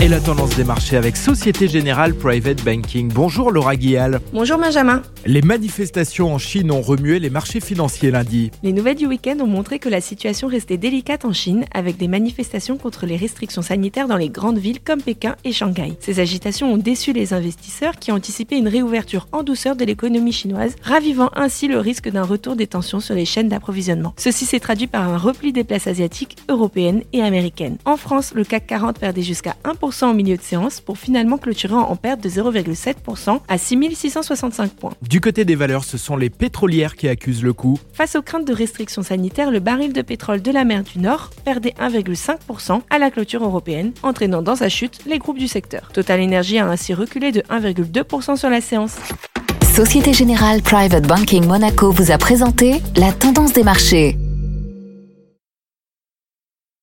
Et la tendance des marchés avec Société Générale Private Banking. Bonjour Laura Guial. Bonjour Benjamin. Les manifestations en Chine ont remué les marchés financiers lundi. Les nouvelles du week-end ont montré que la situation restait délicate en Chine avec des manifestations contre les restrictions sanitaires dans les grandes villes comme Pékin et Shanghai. Ces agitations ont déçu les investisseurs qui anticipaient une réouverture en douceur de l'économie chinoise, ravivant ainsi le risque d'un retour des tensions sur les chaînes d'approvisionnement. Ceci s'est traduit par un repli des places asiatiques, européennes et américaines. En France, le CAC 40 perdait jusqu'à 1% en milieu de séance pour finalement clôturer en perte de 0,7% à 6665 points. Du côté des valeurs, ce sont les pétrolières qui accusent le coup. Face aux craintes de restrictions sanitaires, le baril de pétrole de la mer du Nord perdait 1,5% à la clôture européenne, entraînant dans sa chute les groupes du secteur. Total Energy a ainsi reculé de 1,2% sur la séance. Société Générale Private Banking Monaco vous a présenté la tendance des marchés.